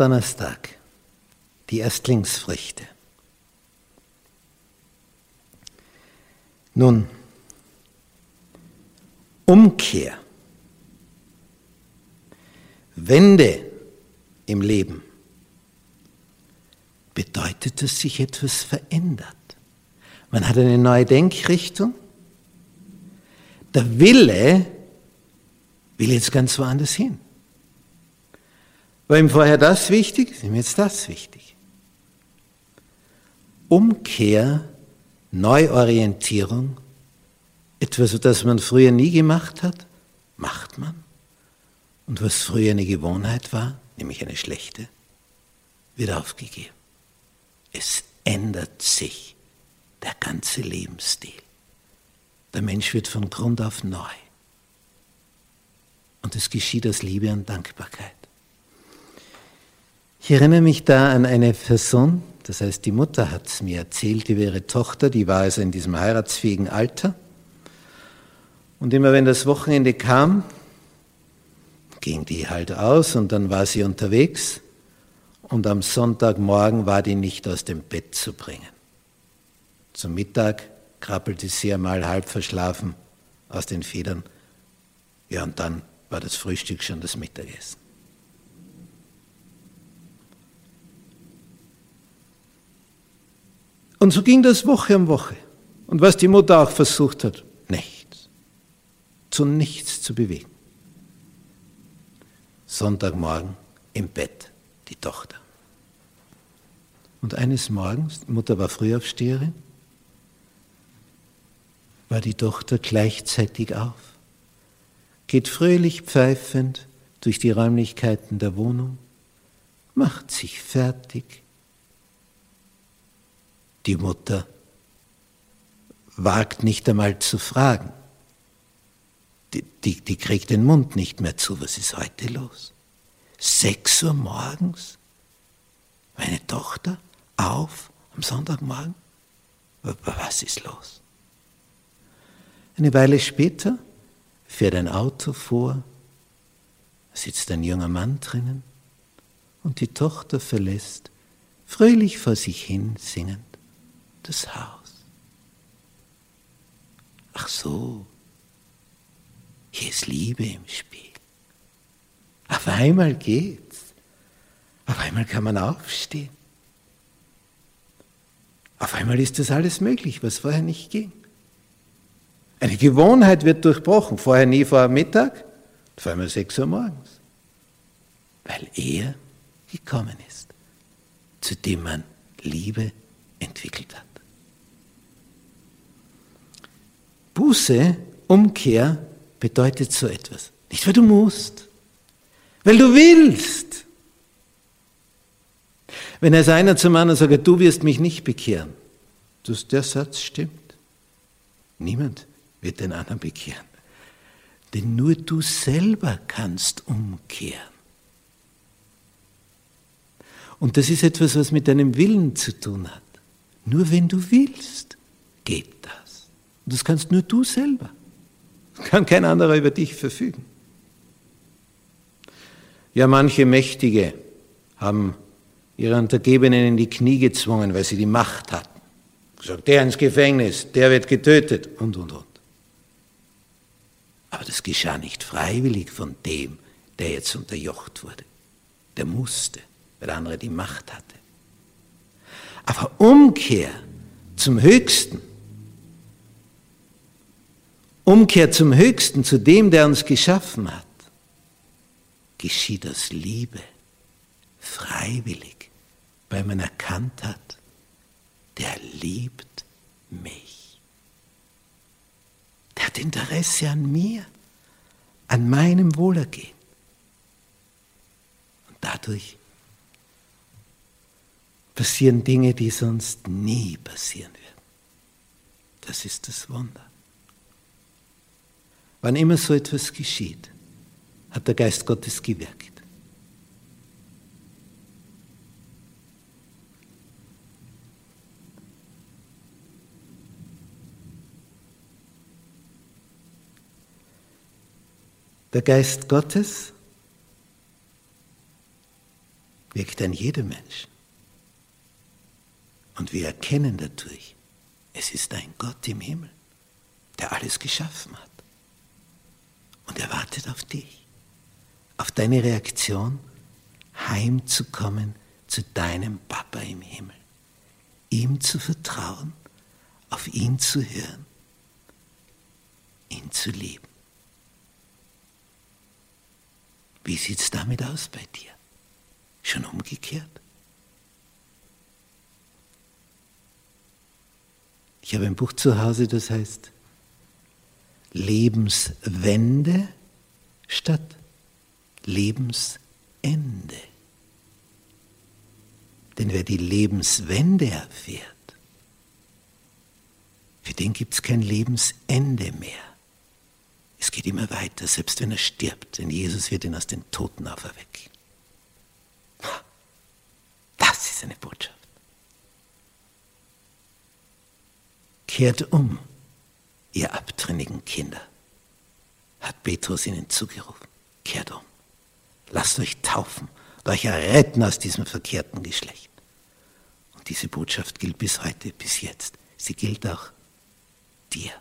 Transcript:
Donnerstag, die Erstlingsfrüchte. Nun, Umkehr, Wende im Leben bedeutet, dass sich etwas verändert. Man hat eine neue Denkrichtung. Der Wille will jetzt ganz woanders hin. War ihm vorher das wichtig, ist ihm jetzt das wichtig. Umkehr, Neuorientierung, etwas, das man früher nie gemacht hat, macht man. Und was früher eine Gewohnheit war, nämlich eine schlechte, wird aufgegeben. Es ändert sich der ganze Lebensstil. Der Mensch wird von Grund auf neu. Und es geschieht aus Liebe und Dankbarkeit. Ich erinnere mich da an eine Person, das heißt, die Mutter hat es mir erzählt über ihre Tochter, die war also in diesem heiratsfähigen Alter. Und immer wenn das Wochenende kam, ging die halt aus und dann war sie unterwegs und am Sonntagmorgen war die nicht aus dem Bett zu bringen. Zum Mittag krabbelte sie einmal halb verschlafen aus den Federn. Ja, und dann war das Frühstück schon das Mittagessen. Und so ging das Woche um Woche. Und was die Mutter auch versucht hat, nichts. Zu nichts zu bewegen. Sonntagmorgen im Bett die Tochter. Und eines Morgens, die Mutter war Frühaufsteherin, war die Tochter gleichzeitig auf, geht fröhlich pfeifend durch die Räumlichkeiten der Wohnung, macht sich fertig. Die Mutter wagt nicht einmal zu fragen. Die, die, die kriegt den Mund nicht mehr zu. Was ist heute los? Sechs Uhr morgens? Meine Tochter auf am Sonntagmorgen? Was ist los? Eine Weile später fährt ein Auto vor, sitzt ein junger Mann drinnen und die Tochter verlässt, fröhlich vor sich hin singend, das Haus. Ach so, hier ist Liebe im Spiel. Auf einmal geht's. Auf einmal kann man aufstehen. Auf einmal ist das alles möglich, was vorher nicht ging. Eine Gewohnheit wird durchbrochen. Vorher nie vor Mittag, vor einmal 6 Uhr morgens. Weil er gekommen ist, zu dem man Liebe entwickelt hat. Buße, Umkehr bedeutet so etwas. Nicht, weil du musst, weil du willst. Wenn es einer zum anderen sagt, du wirst mich nicht bekehren, dass der Satz stimmt. Niemand wird den anderen bekehren. Denn nur du selber kannst umkehren. Und das ist etwas, was mit deinem Willen zu tun hat. Nur wenn du willst, geht das. Und das kannst nur du selber. Kann kein anderer über dich verfügen. Ja, manche Mächtige haben ihre Untergebenen in die Knie gezwungen, weil sie die Macht hatten. Gesagt, der ins Gefängnis, der wird getötet und, und, und. Aber das geschah nicht freiwillig von dem, der jetzt unterjocht wurde. Der musste, weil der andere die Macht hatte. Aber Umkehr zum Höchsten, Umkehr zum Höchsten, zu dem, der uns geschaffen hat, geschieht aus Liebe, freiwillig, weil man erkannt hat, der liebt mich. Der hat Interesse an mir, an meinem Wohlergehen. Und dadurch passieren Dinge, die sonst nie passieren werden. Das ist das Wunder. Wann immer so etwas geschieht, hat der Geist Gottes gewirkt. Der Geist Gottes wirkt an jedem Menschen. Und wir erkennen dadurch, es ist ein Gott im Himmel, der alles geschaffen hat. Und er wartet auf dich, auf deine Reaktion, heimzukommen zu deinem Papa im Himmel, ihm zu vertrauen, auf ihn zu hören, ihn zu lieben. Wie sieht es damit aus bei dir? Schon umgekehrt? Ich habe ein Buch zu Hause, das heißt Lebenswende statt Lebensende. Denn wer die Lebenswende erfährt, für den gibt es kein Lebensende mehr. Es geht immer weiter, selbst wenn er stirbt, denn Jesus wird ihn aus den Toten auferwecken. Das ist eine Botschaft. Kehrt um, ihr abtrünnigen Kinder, hat Petrus ihnen zugerufen. Kehrt um. Lasst euch taufen und euch erretten aus diesem verkehrten Geschlecht. Und diese Botschaft gilt bis heute, bis jetzt. Sie gilt auch dir.